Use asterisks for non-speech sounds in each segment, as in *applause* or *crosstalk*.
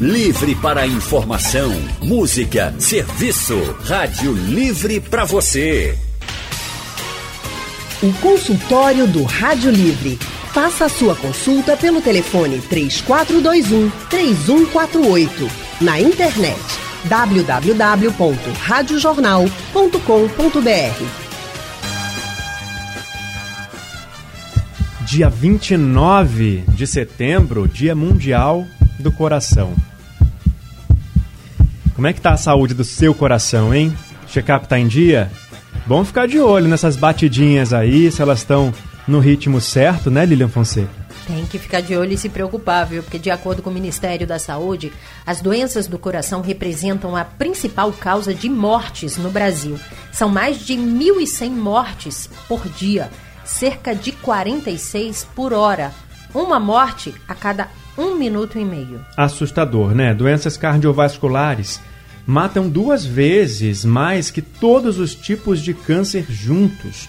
Livre para informação, música, serviço. Rádio Livre para você. O consultório do Rádio Livre. Faça a sua consulta pelo telefone 3421 3148. Na internet www.radiojornal.com.br. Dia 29 de setembro, Dia Mundial do Coração. Como é que tá a saúde do seu coração, hein? Check-up tá em dia? Bom ficar de olho nessas batidinhas aí, se elas estão no ritmo certo, né, Lilian Fonseca? Tem que ficar de olho e se preocupar, viu? Porque, de acordo com o Ministério da Saúde, as doenças do coração representam a principal causa de mortes no Brasil. São mais de 1.100 mortes por dia, cerca de 46 por hora. Uma morte a cada um minuto e meio. Assustador, né? Doenças cardiovasculares matam duas vezes mais que todos os tipos de câncer juntos.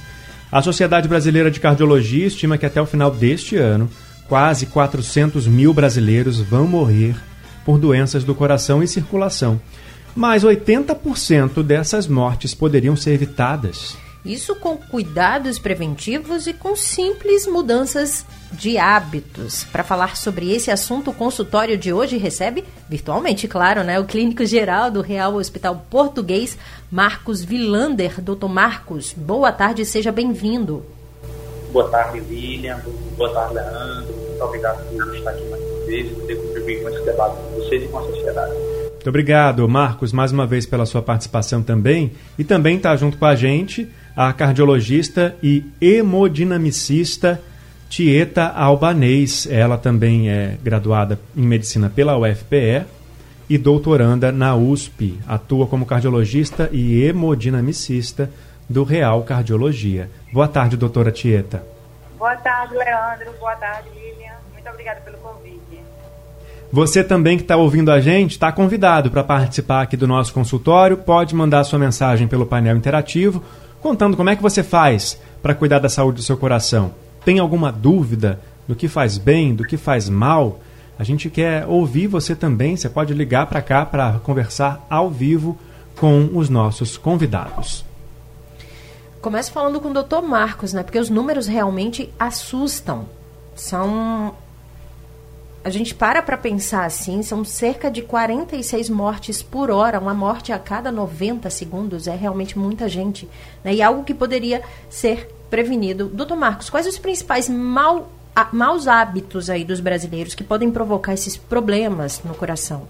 A Sociedade Brasileira de Cardiologia estima que até o final deste ano, quase 400 mil brasileiros vão morrer por doenças do coração e circulação. Mas 80% dessas mortes poderiam ser evitadas. Isso com cuidados preventivos e com simples mudanças de hábitos. Para falar sobre esse assunto, o consultório de hoje recebe, virtualmente, claro, né, o clínico geral do Real Hospital Português, Marcos Vilander. Doutor Marcos, boa tarde, seja bem-vindo. Boa tarde, William. Boa tarde, Leandro. Muito obrigado por estar aqui mais uma vez e poder contribuir com esse debate com vocês e com a sociedade. Muito obrigado, Marcos, mais uma vez pela sua participação também. E também está junto com a gente a cardiologista e hemodinamicista Tieta Albanês. Ela também é graduada em medicina pela UFPE e doutoranda na USP. Atua como cardiologista e hemodinamicista do Real Cardiologia. Boa tarde, doutora Tieta. Boa tarde, Leandro. Boa tarde, Lilian. Muito obrigada pelo convite. Você também que está ouvindo a gente está convidado para participar aqui do nosso consultório. Pode mandar sua mensagem pelo painel interativo contando como é que você faz para cuidar da saúde do seu coração. Tem alguma dúvida do que faz bem, do que faz mal? A gente quer ouvir você também. Você pode ligar para cá para conversar ao vivo com os nossos convidados. Começo falando com o Dr. Marcos, né? Porque os números realmente assustam. São a gente para para pensar assim, são cerca de 46 mortes por hora, uma morte a cada 90 segundos, é realmente muita gente. Né? E algo que poderia ser prevenido. Doutor Marcos, quais os principais mal, a, maus hábitos aí dos brasileiros que podem provocar esses problemas no coração?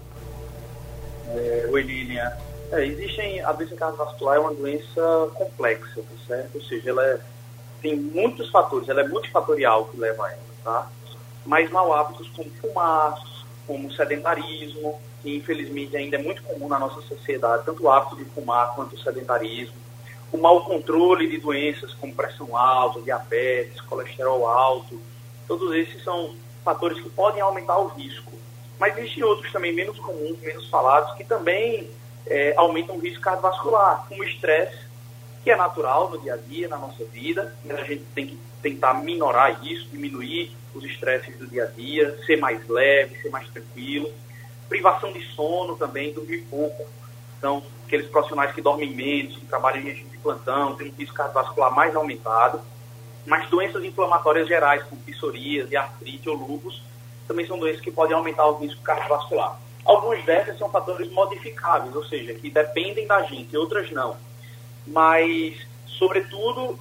É, oi, Lilian. É, existem, a doença cardiovascular é uma doença complexa, tá certo? Ou seja, ela é, tem muitos fatores, ela é multifatorial que leva a ela, tá? Mas mau hábitos como fumar, como sedentarismo, que infelizmente ainda é muito comum na nossa sociedade, tanto o hábito de fumar quanto o sedentarismo, o mau controle de doenças como pressão alta, diabetes, colesterol alto, todos esses são fatores que podem aumentar o risco. Mas existem outros também menos comuns, menos falados, que também é, aumentam o risco cardiovascular, como o estresse, que é natural no dia a dia, na nossa vida, e a gente tem que tentar minorar isso, diminuir os estresses do dia a dia, ser mais leve, ser mais tranquilo. Privação de sono também, dormir pouco. Então, aqueles profissionais que dormem menos, que trabalham em regime de plantão, têm um risco cardiovascular mais aumentado. Mas doenças inflamatórias gerais, como psoríase, artrite ou lúpus, também são doenças que podem aumentar o risco cardiovascular. Alguns desses são fatores modificáveis, ou seja, que dependem da gente, outras não. Mas, sobretudo,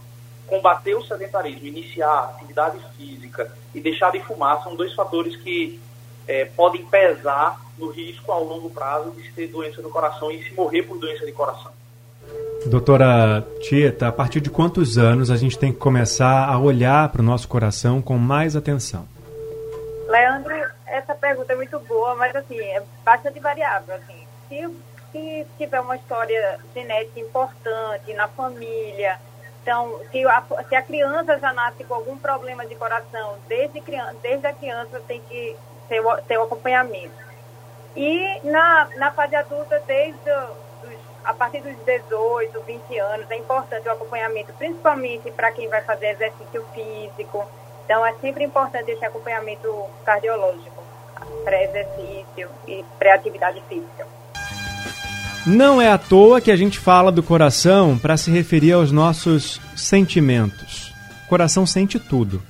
combater o sedentarismo, iniciar atividade física e deixar de fumar são dois fatores que é, podem pesar no risco ao longo prazo de se ter doença do coração e se morrer por doença de coração. Doutora Tieta, a partir de quantos anos a gente tem que começar a olhar para o nosso coração com mais atenção? Leandro, essa pergunta é muito boa, mas assim, é bastante variável. Assim. Se, se tiver uma história genética importante na família, então, se a, se a criança já nasce com algum problema de coração, desde, criança, desde a criança tem que ter o, ter o acompanhamento. E na, na fase adulta, desde os, a partir dos 18, 20 anos, é importante o acompanhamento, principalmente para quem vai fazer exercício físico. Então, é sempre importante esse acompanhamento cardiológico. pré-exercício e pré-atividade física. Não é à toa que a gente fala do coração para se referir aos nossos sentimentos. O coração sente tudo.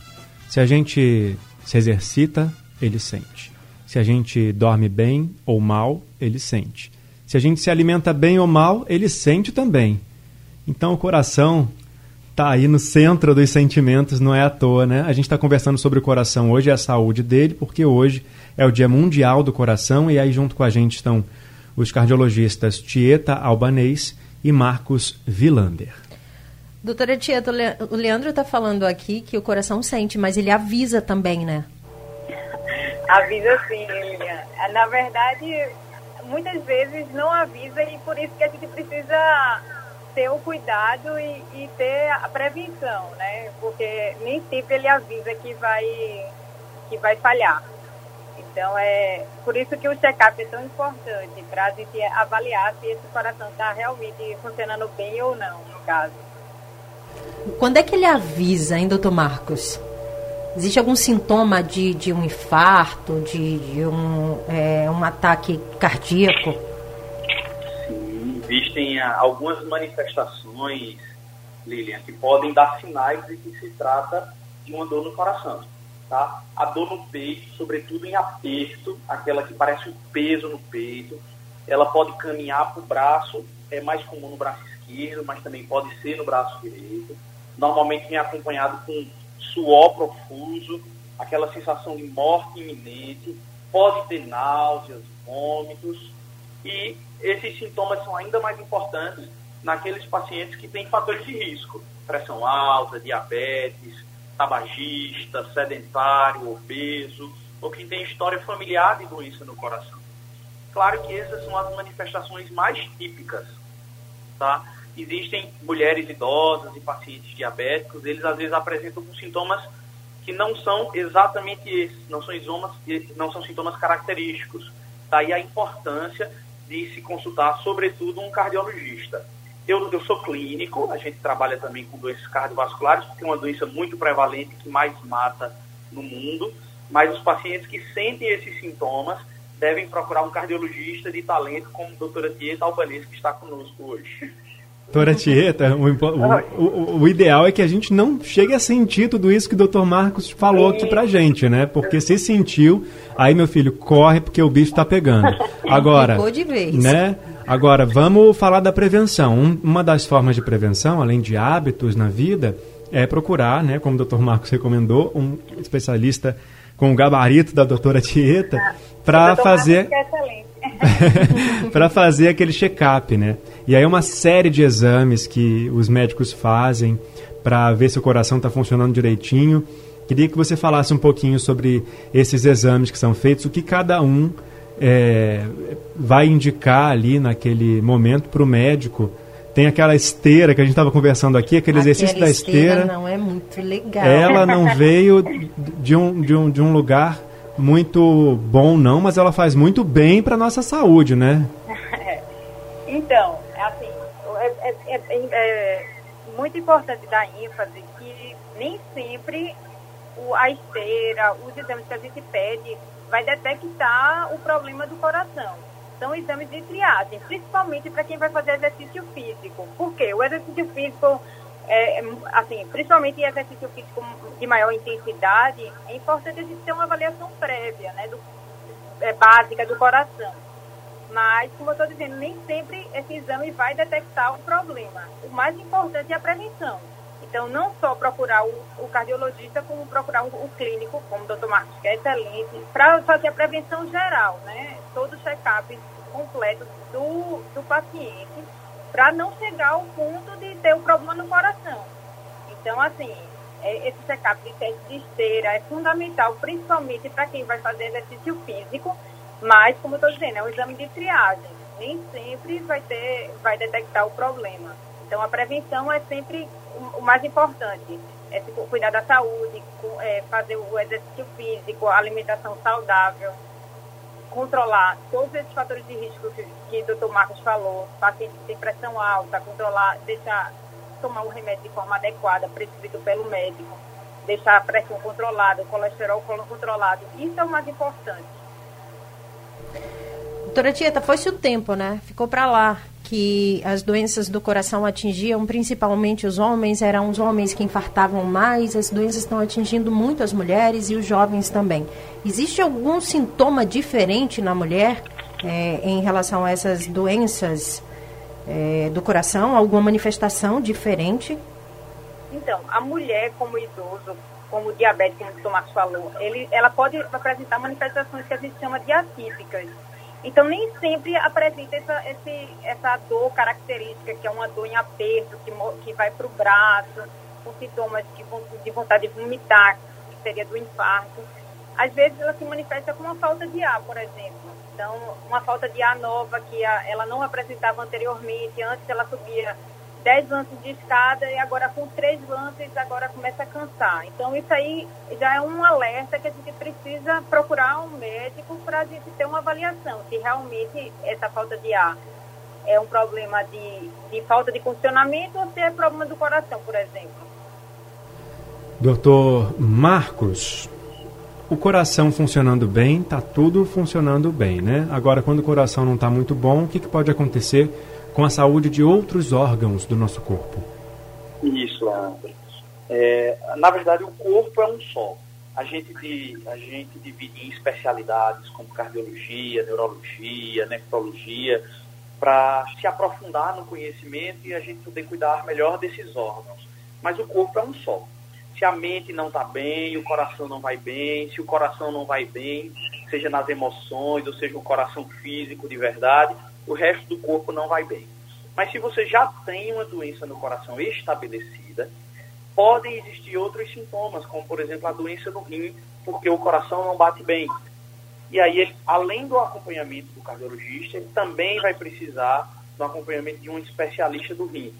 Se a gente se exercita, ele sente. Se a gente dorme bem ou mal, ele sente. Se a gente se alimenta bem ou mal, ele sente também. Então o coração está aí no centro dos sentimentos, não é à toa, né? A gente está conversando sobre o coração hoje e a saúde dele, porque hoje é o Dia Mundial do Coração e aí junto com a gente estão os cardiologistas Tieta Albanês e Marcos Vilander. Doutora Tieta, o Leandro está falando aqui que o coração sente, mas ele avisa também, né? Avisa sim, Lilian. Na verdade, muitas vezes não avisa e por isso que a gente precisa ter o cuidado e, e ter a prevenção, né? Porque nem sempre ele avisa que vai, que vai falhar. Então, é por isso que o check-up é tão importante, para a gente avaliar se esse coração está realmente funcionando bem ou não, no caso. Quando é que ele avisa, hein, doutor Marcos? Existe algum sintoma de, de um infarto, de, de um, é, um ataque cardíaco? Sim, existem ah, algumas manifestações, Lilian, que podem dar sinais de que se trata de uma dor no coração tá? A dor no peito, sobretudo em aperto, aquela que parece um peso no peito, ela pode caminhar para o braço, é mais comum no braço esquerdo, mas também pode ser no braço direito. Normalmente vem acompanhado com suor profuso, aquela sensação de morte iminente, pode ter náuseas, vômitos, e esses sintomas são ainda mais importantes naqueles pacientes que têm fatores de risco, pressão alta, diabetes, tabagista, sedentário, obeso, ou que tem história familiar de doença no coração. Claro que essas são as manifestações mais típicas, tá? Existem mulheres idosas e pacientes diabéticos, eles às vezes apresentam sintomas que não são exatamente esses, não são, isomas, não são sintomas característicos. Daí a importância de se consultar, sobretudo, um cardiologista. Eu, eu sou clínico, a gente trabalha também com doenças cardiovasculares, porque é uma doença muito prevalente que mais mata no mundo, mas os pacientes que sentem esses sintomas devem procurar um cardiologista de talento como a doutora Tieta Albanese, que está conosco hoje. Doutora Tieta, o, o, o, o, ideal é que a gente não chegue a sentir tudo isso que o doutor Marcos falou aqui pra gente, né? Porque se sentiu, aí meu filho, corre porque o bicho tá pegando. *laughs* Agora, de vez. né? Agora, vamos falar da prevenção. Um, uma das formas de prevenção, além de hábitos na vida, é procurar, né, como o Dr. Marcos recomendou, um especialista com o gabarito da doutora Tieta ah, para fazer é *laughs* para fazer aquele check-up, né? E aí uma série de exames que os médicos fazem para ver se o coração está funcionando direitinho. Queria que você falasse um pouquinho sobre esses exames que são feitos, o que cada um é, vai indicar ali naquele momento para o médico. Tem aquela esteira que a gente estava conversando aqui, aquele Aquela exercício da esteira. Não é muito legal. Ela não *laughs* veio de um, de um, de um lugar muito bom, não, mas ela faz muito bem para nossa saúde, né? *laughs* então, é assim, é, é, é, é, muito importante dar ênfase que nem sempre o, a esteira, os exames que a gente pede vai detectar o problema do coração. São exames de triagem, principalmente para quem vai fazer exercício físico. Por quê? O exercício físico, é, assim, principalmente em exercício físico de maior intensidade, é importante a gente ter uma avaliação prévia, né, do, é, básica do coração. Mas, como eu estou dizendo, nem sempre esse exame vai detectar o problema. O mais importante é a prevenção. Então, não só procurar o, o cardiologista, como procurar o, o, clínico, como o doutor Marcos, que é excelente, para fazer a prevenção geral, né? Todo o check-up completo do, do paciente, para não chegar ao ponto de ter um problema no coração. Então, assim, é, esse check-up de teste de esteira é fundamental, principalmente para quem vai fazer exercício físico, mas, como eu estou dizendo, é um exame de triagem. Nem sempre vai, ter, vai detectar o problema. Então, a prevenção é sempre o, mais importante. É tipo, cuidar da saúde, é, fazer o exercício físico, alimentação saudável, controlar todos esses fatores de risco que, que o doutor Marcos falou, paciente que tem pressão alta, controlar, deixar tomar o remédio de forma adequada, prescrito pelo médico, deixar a pressão controlada, o colesterol controlado. Isso é o mais importante. Doutora Tieta, foi-se o tempo, né? Ficou para lá que as doenças do coração atingiam principalmente os homens, eram os homens que infartavam mais, as doenças estão atingindo muito as mulheres e os jovens também. Existe algum sintoma diferente na mulher é, em relação a essas doenças é, do coração? Alguma manifestação diferente? Então, a mulher, como idoso, como diabético, como o Tomás falou, ele, ela pode apresentar manifestações que a gente chama de atípicas então, nem sempre apresenta essa, esse, essa dor característica, que é uma dor em aperto, que, que vai para o braço, com sintomas de, de vontade de vomitar, que seria do infarto. Às vezes, ela se manifesta com uma falta de ar, por exemplo. Então, uma falta de ar nova que a, ela não apresentava anteriormente. Antes, ela subia 10 lances de escada e agora com 3 lances agora começa a cansar. Então isso aí já é um alerta que a gente precisa procurar um médico para a gente ter uma avaliação se realmente essa falta de ar é um problema de, de falta de funcionamento ou se é problema do coração, por exemplo. Doutor Marcos, o coração funcionando bem, tá tudo funcionando bem, né? Agora, quando o coração não está muito bom, o que, que pode acontecer com a saúde de outros órgãos do nosso corpo. Isso, Leandro. É, na verdade, o corpo é um só. A gente, a gente divide em especialidades como cardiologia, neurologia, nefrologia, para se aprofundar no conhecimento e a gente poder cuidar melhor desses órgãos. Mas o corpo é um só. Se a mente não está bem, o coração não vai bem, se o coração não vai bem, seja nas emoções, ou seja, o coração físico de verdade, o resto do corpo não vai bem. Mas se você já tem uma doença no coração estabelecida, podem existir outros sintomas, como por exemplo a doença no rim, porque o coração não bate bem. E aí, ele, além do acompanhamento do cardiologista, ele também vai precisar do acompanhamento de um especialista do rim.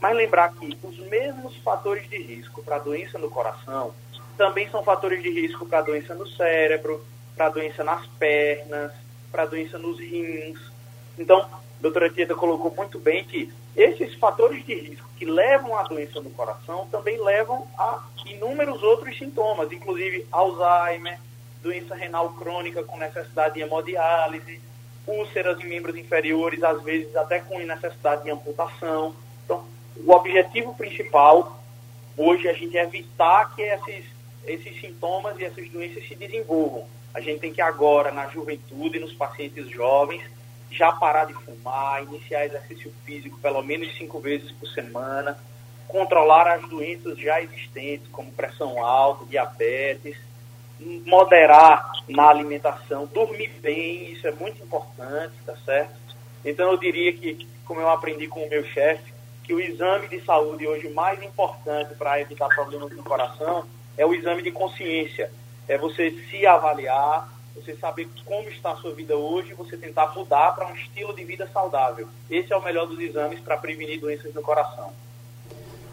Mas lembrar que os mesmos fatores de risco para a doença no coração também são fatores de risco para a doença no cérebro, para a doença nas pernas, para a doença nos rins, então, a doutora Tieta colocou muito bem que esses fatores de risco que levam à doença no coração também levam a inúmeros outros sintomas, inclusive Alzheimer, doença renal crônica com necessidade de hemodiálise, úlceras em membros inferiores, às vezes até com necessidade de amputação. Então, o objetivo principal hoje é a gente evitar que esses, esses sintomas e essas doenças se desenvolvam. A gente tem que agora, na juventude, nos pacientes jovens, já parar de fumar, iniciar exercício físico pelo menos cinco vezes por semana, controlar as doenças já existentes, como pressão alta, diabetes, moderar na alimentação, dormir bem, isso é muito importante, tá certo? Então eu diria que, como eu aprendi com o meu chefe, que o exame de saúde hoje mais importante para evitar problemas no coração é o exame de consciência. É você se avaliar, você saber como está a sua vida hoje e você tentar mudar para um estilo de vida saudável. Esse é o melhor dos exames para prevenir doenças do coração.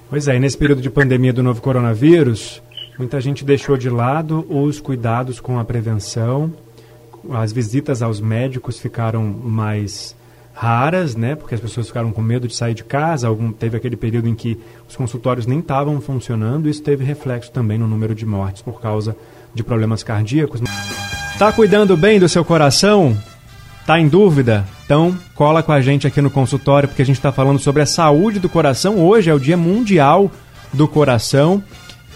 Pois é, e nesse período de pandemia do novo coronavírus, muita gente deixou de lado os cuidados com a prevenção, as visitas aos médicos ficaram mais raras, né? Porque as pessoas ficaram com medo de sair de casa. Algum, teve aquele período em que os consultórios nem estavam funcionando. Isso teve reflexo também no número de mortes por causa de problemas cardíacos. Tá cuidando bem do seu coração? Tá em dúvida? Então cola com a gente aqui no consultório porque a gente está falando sobre a saúde do coração. Hoje é o Dia Mundial do Coração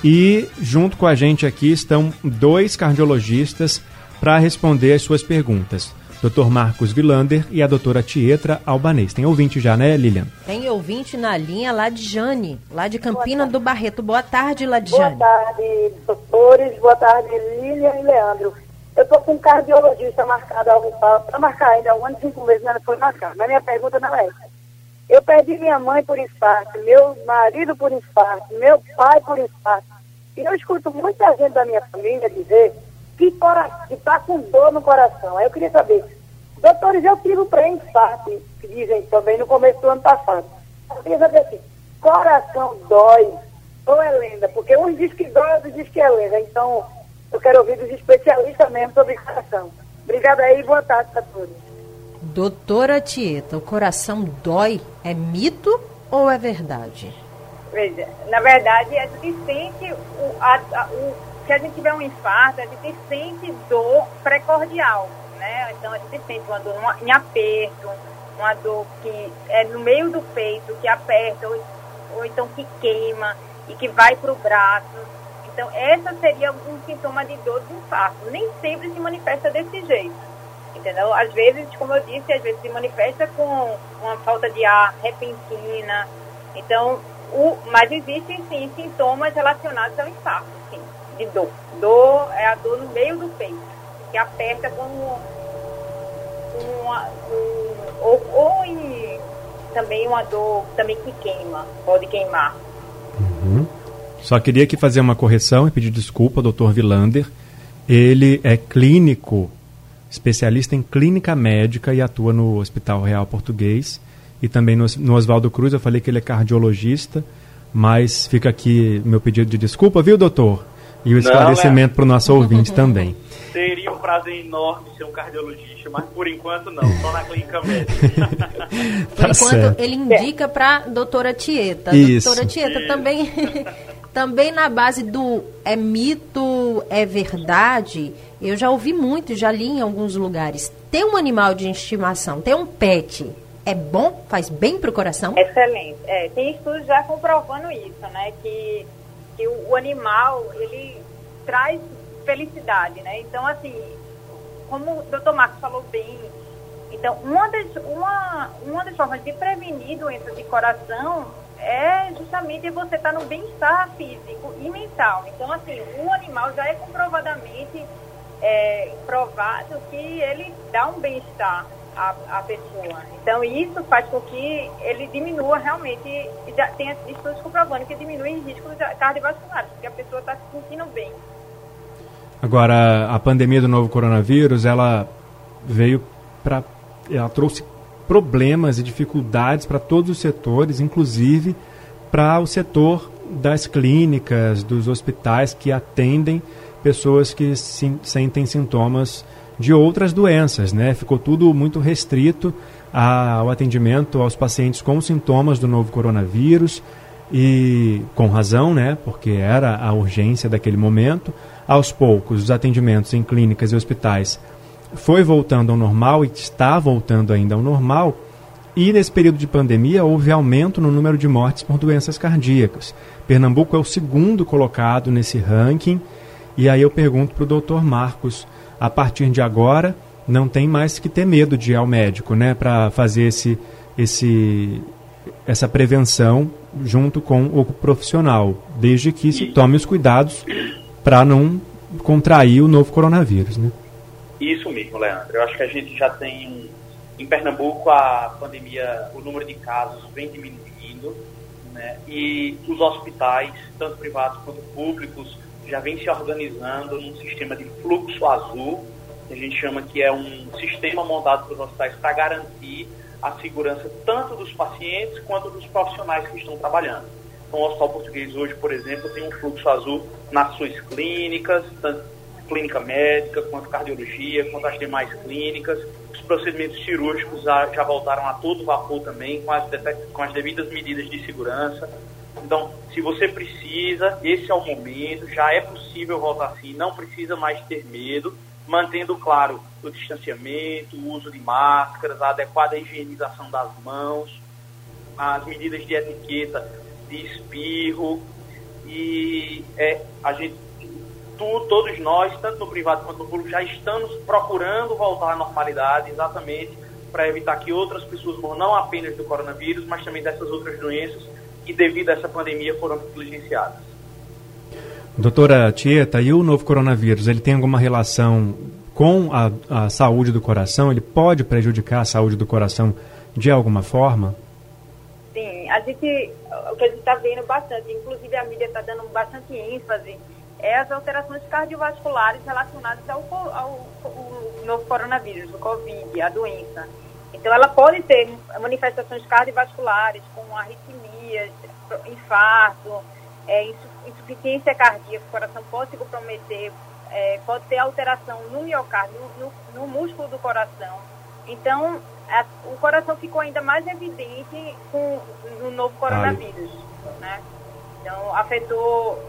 e junto com a gente aqui estão dois cardiologistas para responder as suas perguntas. Dr. Marcos Vilander e a doutora Tietra Albanês. Tem ouvinte já, né, Lilian? Tem ouvinte na linha lá de Jane, lá de Campina do Barreto. Boa tarde, Jane. Boa tarde, doutores. Boa tarde, Lilian e Leandro. Eu estou com um cardiologista marcado para marcar ainda um ano e cinco meses, não foi marcar. Mas minha pergunta não é essa. Eu perdi minha mãe por infarto, meu marido por infarto, meu pai por infarto. E eu escuto muita gente da minha família dizer que está com dor no coração. Aí eu queria saber, doutores, eu tive um pré-infarto, que dizem também no começo do ano passado. Eu queria saber assim, coração dói ou é lenda? Porque uns dizem que dói, outros dizem que é lenda. Então, eu quero ouvir dos especialistas mesmo sobre coração. Obrigada aí e boa tarde para todos. Doutora Tieta, o coração dói é mito ou é verdade? Veja, na verdade, a gente sente, o, a, a, o, se a gente tiver um infarto, a gente sente dor precordial. né? Então a gente sente uma dor em aperto, uma dor que é no meio do peito, que aperta, ou, ou então que queima e que vai para o braço. Então, essa seria um sintoma de dor de infarto. Nem sempre se manifesta desse jeito, entendeu? Às vezes, como eu disse, às vezes se manifesta com uma falta de ar repentina. Então, o, mas existem, sim, sintomas relacionados ao infarto, de dor. Dor é a dor no meio do peito, que aperta como uma, um, ou, ou em, também uma dor também que queima, pode queimar. Uhum. Só queria aqui fazer uma correção e pedir desculpa Dr. Vilander. Ele é clínico, especialista em clínica médica e atua no Hospital Real Português. E também no, no Oswaldo Cruz, eu falei que ele é cardiologista, mas fica aqui meu pedido de desculpa, viu, doutor? E o esclarecimento para o nosso ouvinte também. Seria um prazer enorme ser um cardiologista, mas por enquanto não, só na clínica *laughs* médica. por tá enquanto certo. ele indica para doutora Tieta. Isso. Doutora Tieta Isso. também *laughs* também na base do é mito, é verdade, eu já ouvi muito, já li em alguns lugares. Ter um animal de estimação, ter um pet, é bom? Faz bem para o coração? Excelente. É, tem estudos já comprovando isso, né? Que, que o, o animal, ele traz felicidade, né? Então, assim, como o doutor Marcos falou bem, então, uma das, uma, uma das formas de prevenir doenças de coração é justamente você estar tá no bem-estar físico e mental. Então, assim, o animal já é comprovadamente é, provado que ele dá um bem-estar à, à, pessoa. Então, isso faz com que ele diminua realmente, já tem estudos comprovando que diminui o risco cardiovascular, porque a pessoa está se sentindo bem. Agora, a pandemia do novo coronavírus, ela veio para. Ela trouxe problemas e dificuldades para todos os setores, inclusive para o setor das clínicas, dos hospitais que atendem pessoas que sentem sintomas de outras doenças, né? Ficou tudo muito restrito ao atendimento aos pacientes com sintomas do novo coronavírus e com razão, né? Porque era a urgência daquele momento. Aos poucos, os atendimentos em clínicas e hospitais foi voltando ao normal e está voltando ainda ao normal. E nesse período de pandemia houve aumento no número de mortes por doenças cardíacas. Pernambuco é o segundo colocado nesse ranking. E aí eu pergunto para o doutor Marcos, a partir de agora não tem mais que ter medo de ir ao médico, né, para fazer esse, esse, essa prevenção junto com o profissional, desde que se tome os cuidados para não contrair o novo coronavírus, né? Isso mesmo, Leandro. Eu acho que a gente já tem em Pernambuco a pandemia, o número de casos vem diminuindo, né? E os hospitais, tanto privados quanto públicos, já vem se organizando num sistema de fluxo azul, que a gente chama que é um sistema montado pelos hospitais para garantir a segurança tanto dos pacientes quanto dos profissionais que estão trabalhando. Então, o Hospital Português hoje, por exemplo, tem um fluxo azul nas suas clínicas, tanto clínica médica, quanto cardiologia, quanto as demais clínicas. Os procedimentos cirúrgicos já voltaram a todo vapor também, com as, com as devidas medidas de segurança. Então, se você precisa, esse é o momento, já é possível voltar assim, não precisa mais ter medo, mantendo, claro, o distanciamento, o uso de máscaras, a adequada higienização das mãos, as medidas de etiqueta de espirro, e é, a gente tu, todos nós, tanto no privado quanto no público, já estamos procurando voltar à normalidade, exatamente para evitar que outras pessoas morram não apenas do coronavírus, mas também dessas outras doenças que, devido a essa pandemia, foram negligenciadas. Doutora Tieta, e o novo coronavírus, ele tem alguma relação com a, a saúde do coração? Ele pode prejudicar a saúde do coração de alguma forma? Sim, a gente, o que a gente está vendo bastante, inclusive a mídia está dando bastante ênfase é as alterações cardiovasculares relacionadas ao, ao, ao novo coronavírus, o Covid, a doença. Então, ela pode ter manifestações cardiovasculares, como infarto, é, insuficiência cardíaca, o coração pode se comprometer, é, pode ter alteração no miocárdio, no, no músculo do coração. Então, a, o coração ficou ainda mais evidente com, no novo coronavírus. Né? Então, afetou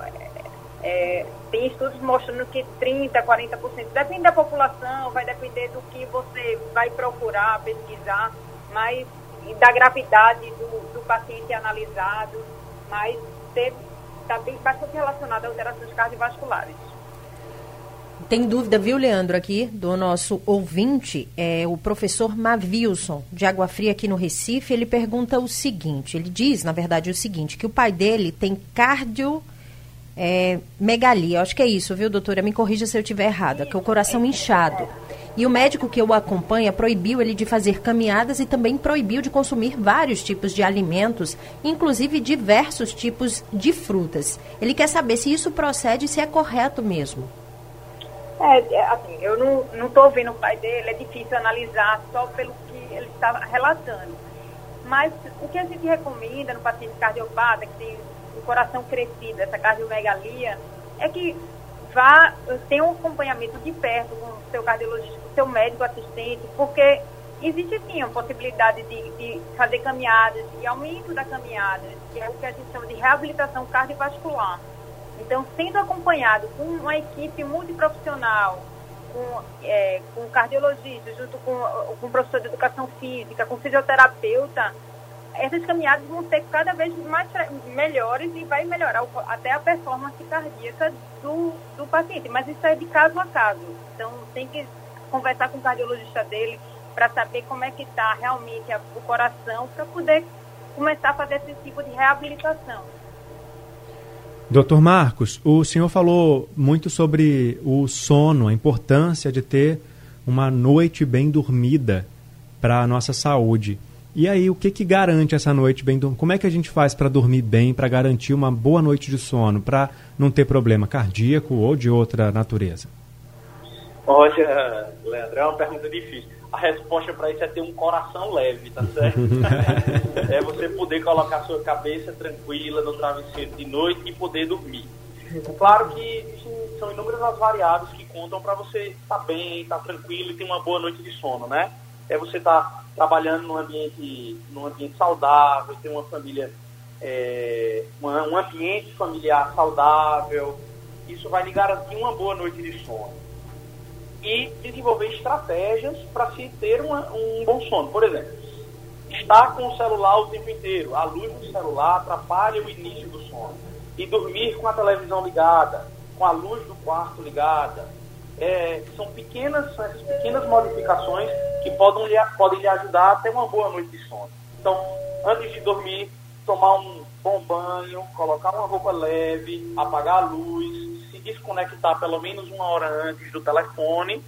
É, tem estudos mostrando que 30%, 40%, depende da população, vai depender do que você vai procurar, pesquisar, mas da gravidade do, do paciente analisado, mas está bastante relacionado a alterações cardiovasculares. Tem dúvida, viu, Leandro, aqui, do nosso ouvinte, é o professor Mavilson, de Água Fria, aqui no Recife. Ele pergunta o seguinte: ele diz, na verdade, o seguinte, que o pai dele tem cardio. É, megalia, acho que é isso, viu, doutora? Me corrija se eu estiver errada, que é o coração inchado. E o médico que o acompanha proibiu ele de fazer caminhadas e também proibiu de consumir vários tipos de alimentos, inclusive diversos tipos de frutas. Ele quer saber se isso procede e se é correto mesmo. É, é, assim, eu não estou vendo o pai dele, é difícil analisar só pelo que ele está relatando. Mas o que a gente recomenda no paciente cardiopata, que tem o coração crescido, essa cardiomegalia, é que vá, tenha um acompanhamento de perto com o seu cardiologista, seu médico assistente, porque existe sim a possibilidade de, de fazer caminhadas, de aumento da caminhada, que é o que a gente chama de reabilitação cardiovascular. Então, sendo acompanhado com uma equipe multiprofissional, com, é, com cardiologista, junto com, com professor de educação física, com fisioterapeuta, essas caminhadas vão ser cada vez mais melhores e vai melhorar até a performance cardíaca do, do paciente. Mas isso é de caso a caso. Então, tem que conversar com o cardiologista dele para saber como é que está realmente o coração, para poder começar a fazer esse tipo de reabilitação. Doutor Marcos, o senhor falou muito sobre o sono, a importância de ter uma noite bem dormida para a nossa saúde. E aí, o que, que garante essa noite bem dormida? Como é que a gente faz para dormir bem, para garantir uma boa noite de sono, para não ter problema cardíaco ou de outra natureza? Olha, Leandro, é uma pergunta difícil a resposta para isso é ter um coração leve, tá certo? *laughs* é você poder colocar sua cabeça tranquila no travesseiro de noite e poder dormir. Claro que são inúmeras as variáveis que contam para você estar tá bem, estar tá tranquilo e ter uma boa noite de sono, né? É você estar tá trabalhando num ambiente, num ambiente saudável, ter uma família, é, uma, um ambiente familiar saudável. Isso vai lhe garantir uma boa noite de sono e desenvolver estratégias para se ter uma, um bom sono. Por exemplo, estar com o celular o tempo inteiro, a luz do celular atrapalha o início do sono. E dormir com a televisão ligada, com a luz do quarto ligada. É, são pequenas, essas pequenas modificações que podem lhe, podem lhe ajudar a ter uma boa noite de sono. Então, antes de dormir, tomar um bom banho, colocar uma roupa leve, apagar a luz, desconectar pelo menos uma hora antes do telefone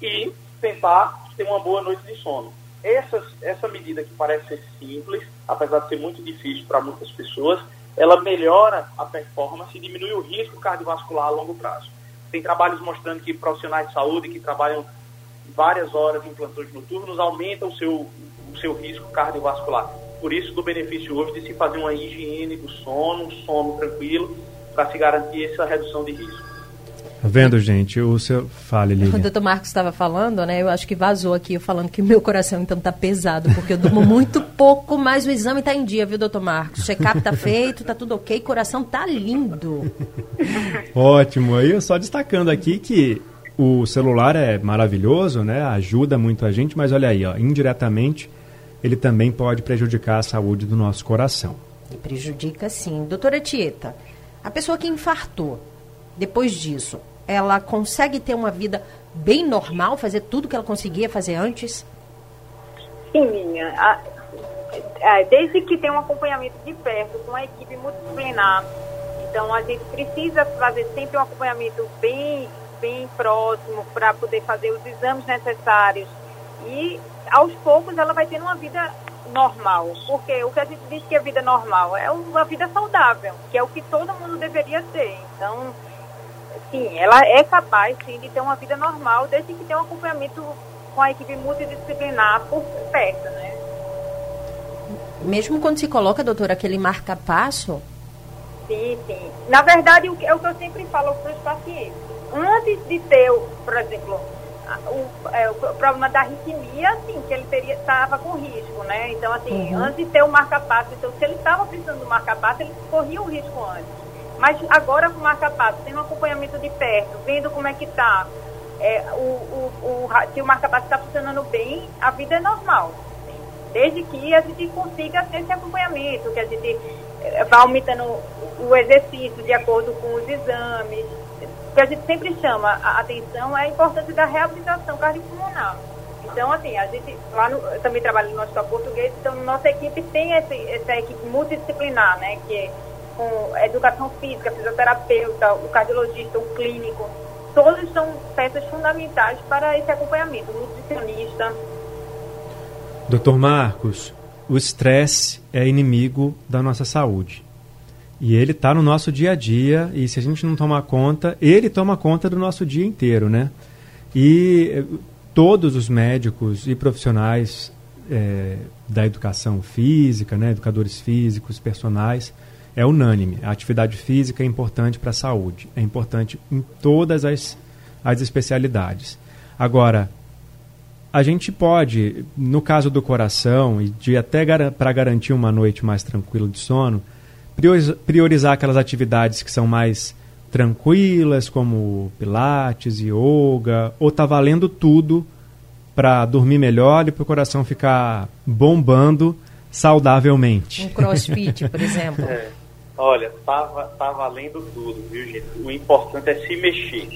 e tentar ter uma boa noite de sono. Essa, essa medida que parece ser simples, apesar de ser muito difícil para muitas pessoas, ela melhora a performance e diminui o risco cardiovascular a longo prazo. Tem trabalhos mostrando que profissionais de saúde que trabalham várias horas em plantões noturnos aumentam o seu, o seu risco cardiovascular. Por isso, do benefício hoje de se fazer uma higiene do sono, um sono tranquilo para se garantir essa redução de risco. Tá vendo, gente? O seu. Fale, Lívia. O doutor Marcos estava falando, né? Eu acho que vazou aqui, eu falando que o meu coração então tá pesado, porque eu durmo muito *laughs* pouco, mas o exame tá em dia, viu, doutor Marcos? Check-up tá feito, tá tudo ok, coração tá lindo. *laughs* Ótimo. Aí, só destacando aqui que o celular é maravilhoso, né? Ajuda muito a gente, mas olha aí, ó, indiretamente ele também pode prejudicar a saúde do nosso coração. Prejudica sim. Doutora Tieta, a pessoa que infartou, depois disso, ela consegue ter uma vida bem normal, fazer tudo que ela conseguia fazer antes? Sim. A, a, desde que tem um acompanhamento de perto, com uma equipe multidisciplinar. Então, a gente precisa fazer sempre um acompanhamento bem, bem próximo para poder fazer os exames necessários. E, aos poucos, ela vai tendo uma vida normal. Porque o que a gente diz que é vida normal é uma vida saudável, que é o que todo mundo deveria ter. Então, sim, ela é capaz sim de ter uma vida normal, desde que tenha um acompanhamento com a equipe multidisciplinar por perto, né? Mesmo quando se coloca, doutora, aquele marca-passo? Sim, sim. Na verdade, é o que eu sempre falo para os pacientes. Antes de ter, por exemplo, o, é, o problema da arritmia, assim, que ele teria estava com risco, né? Então, assim, uhum. antes de ter o marca-passo, então se ele estava precisando do marca-passo, ele corria o risco antes. Mas agora com o marca-passo, tendo um acompanhamento de perto, vendo como é que está, é, o, o, o, se o marca-passo está funcionando bem, a vida é normal. Desde que a gente consiga ter esse acompanhamento, que a gente vá aumentando o exercício de acordo com os exames. O que a gente sempre chama a atenção é a importância da reabilitação cardiopulmonar. Então, assim, a gente lá no, eu também trabalho no Hospital Português, então nossa equipe tem esse, essa equipe multidisciplinar, né? Que é com educação física, fisioterapeuta, o cardiologista, o clínico. Todos são peças fundamentais para esse acompanhamento, o nutricionista. Doutor Marcos, o estresse é inimigo da nossa saúde. E ele está no nosso dia a dia, e se a gente não tomar conta, ele toma conta do nosso dia inteiro, né? E eh, todos os médicos e profissionais é, da educação física, né, educadores físicos, personagens, é unânime. A atividade física é importante para a saúde, é importante em todas as, as especialidades. Agora, a gente pode, no caso do coração, e de até gar para garantir uma noite mais tranquila de sono, priorizar aquelas atividades que são mais tranquilas, como pilates, yoga, ou tá valendo tudo para dormir melhor e para o coração ficar bombando saudavelmente. Um crossfit, por exemplo. *laughs* É. Olha, tá, tá valendo tudo, viu, gente? O importante é se mexer.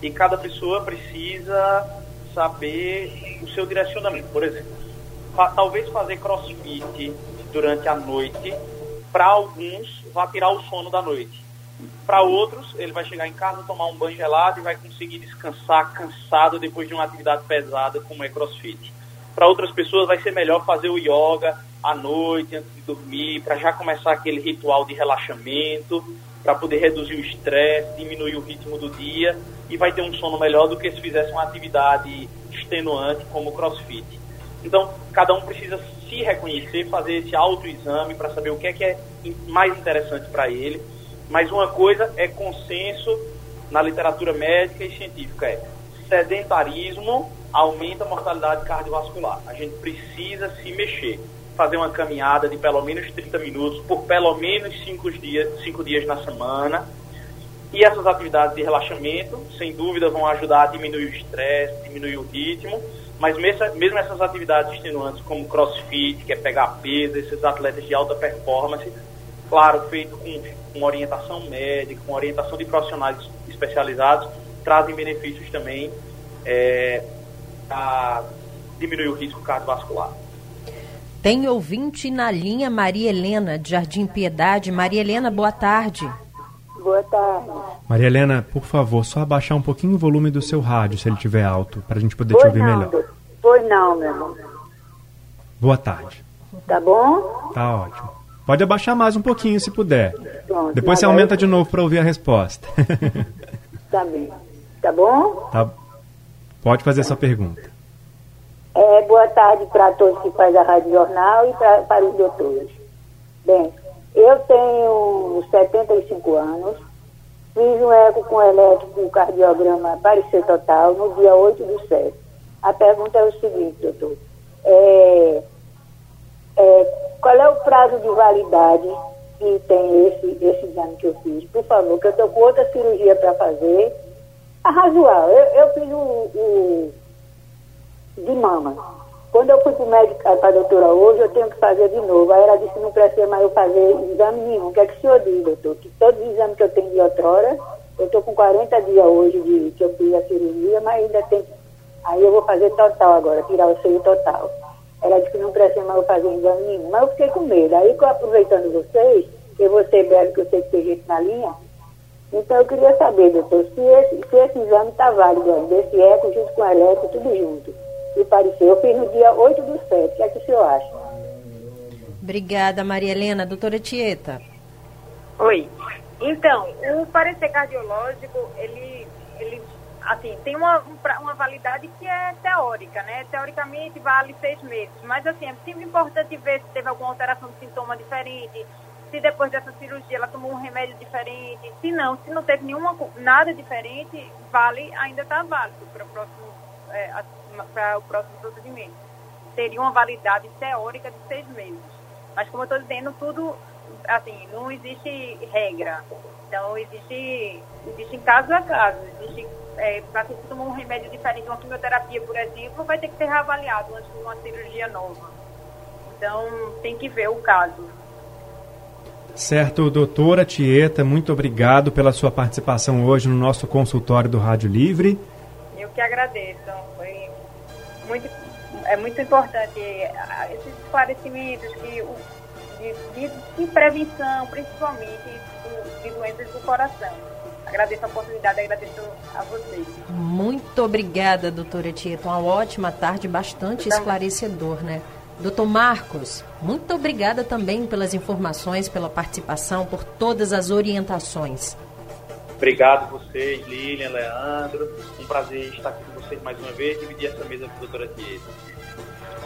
E cada pessoa precisa saber o seu direcionamento. Por exemplo, fa talvez fazer crossfit durante a noite, para alguns, vai tirar o sono da noite. Para outros, ele vai chegar em casa, tomar um banho gelado e vai conseguir descansar cansado depois de uma atividade pesada como é crossfit. Para outras pessoas, vai ser melhor fazer o yoga à noite, antes de dormir, para já começar aquele ritual de relaxamento, para poder reduzir o estresse, diminuir o ritmo do dia e vai ter um sono melhor do que se fizesse uma atividade extenuante como o crossfit. Então, cada um precisa se reconhecer, fazer esse autoexame para saber o que é que é mais interessante para ele. Mas uma coisa é consenso na literatura médica e científica é sedentarismo aumenta a mortalidade cardiovascular. A gente precisa se mexer fazer uma caminhada de pelo menos 30 minutos por pelo menos 5 dias, cinco dias na semana. E essas atividades de relaxamento, sem dúvida, vão ajudar a diminuir o estresse, diminuir o ritmo. Mas mesmo, essas atividades extenuantes, como crossfit, que é pegar peso, esses atletas de alta performance, claro, feito com, com orientação médica, com orientação de profissionais especializados, trazem benefícios também é, a diminuir o risco cardiovascular. Tem ouvinte na linha Maria Helena, de Jardim Piedade. Maria Helena, boa tarde. Boa tarde. Maria Helena, por favor, só abaixar um pouquinho o volume do seu rádio, se ele estiver alto, para a gente poder pois te ouvir não, melhor. Pois não, meu irmão. Boa tarde. Tá bom? Tá ótimo. Pode abaixar mais um pouquinho, se puder. Pronto, Depois você aumenta de novo para ouvir a resposta. *laughs* Tá bem. Tá bom? tá? Pode fazer sua pergunta. É, boa tarde para todos que fazem a Rádio Jornal e pra, para os doutores. Bem, eu tenho 75 anos, fiz um eco com elétrico cardiograma parecer total no dia 8 do 7. A pergunta é o seguinte, doutor. É, é, qual é o prazo de validade que tem esse, esse exame que eu fiz? Por favor, que eu estou com outra cirurgia para fazer. A razoável. Eu, eu fiz o- o de mama. Quando eu fui para o médico, para a doutora hoje, eu tenho que fazer de novo. Aí ela disse que não precisa mais eu fazer exame nenhum. O que é que o senhor diz, doutor? Que todos os exames que eu tenho de outrora, eu estou com 40 dias hoje de que eu fiz a cirurgia, mas ainda tem. Aí eu vou fazer total agora, tirar o seio total. Ela disse que não precisa mais eu fazer exame nenhum. Mas eu fiquei com medo. Aí, aproveitando vocês, que você breve, que eu sei que tem gente na linha, então eu queria saber, doutor, se esse, se esse exame está válido, desse eco junto com o elétrico, tudo junto. E parecer, eu fiz no dia 8 do 7, o que é que o senhor acha? Obrigada, Maria Helena. Doutora Tieta. Oi. Então, o parecer cardiológico, ele, ele assim, tem uma, um uma validade que é teórica, né? Teoricamente vale seis meses. Mas, assim, é sempre importante ver se teve alguma alteração de sintoma diferente, se depois dessa cirurgia ela tomou um remédio diferente. Se não, se não teve nenhuma, nada diferente, vale, ainda está válido para o próximo, é, para o próximo procedimento. Teria uma validade teórica de seis meses. Mas, como eu estou dizendo, tudo assim, não existe regra. Então, existe, existe casos a casos. Existe, é, para você tomar um remédio diferente, uma quimioterapia, por exemplo, vai ter que ser reavaliado antes de uma cirurgia nova. Então, tem que ver o caso. Certo, doutora Tieta, muito obrigado pela sua participação hoje no nosso consultório do Rádio Livre. Eu que agradeço. Foi muito, é muito importante esses esclarecimentos que, de, de, de prevenção, principalmente de doenças do coração. Agradeço a oportunidade, agradeço a vocês. Muito obrigada, doutora Tieta. Uma ótima tarde, bastante esclarecedor, né? Doutor Marcos, muito obrigada também pelas informações, pela participação, por todas as orientações. Obrigado vocês, Lilian, Leandro. Um prazer estar aqui vocês mais uma vez, dividir essa mesa com a doutora Tieta.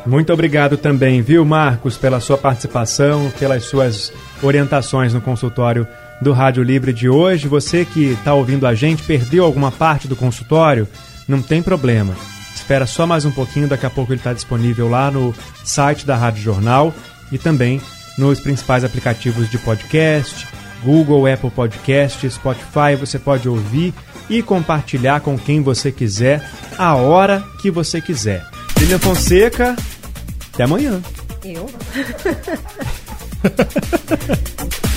Muito obrigado também, viu, Marcos, pela sua participação, pelas suas orientações no consultório do Rádio Livre de hoje. Você que está ouvindo a gente, perdeu alguma parte do consultório? Não tem problema Espera só mais um pouquinho, daqui a pouco ele está disponível lá no site da Rádio Jornal e também nos principais aplicativos de podcast, Google, Apple Podcast, Spotify. Você pode ouvir e compartilhar com quem você quiser, a hora que você quiser. Lilian Fonseca, até amanhã. Eu? *laughs*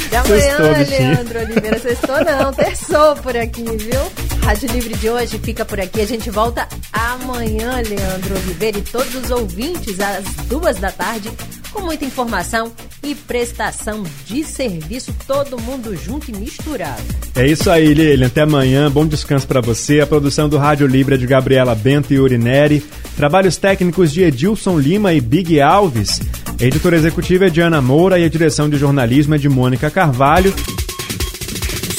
Até amanhã, Leandro Oliveira. Sextou não, *laughs* terçou por aqui, viu? Rádio Livre de hoje fica por aqui. A gente volta amanhã, Leandro Oliveira, e todos os ouvintes às duas da tarde, com muita informação e prestação de serviço, todo mundo junto e misturado. É isso aí, Lilian. Até amanhã. Bom descanso para você. A produção do Rádio Livre é de Gabriela Bento e Urineri. Trabalhos técnicos de Edilson Lima e Big Alves. A editora executiva é de Ana Moura e a direção de jornalismo é de Mônica Carvalho.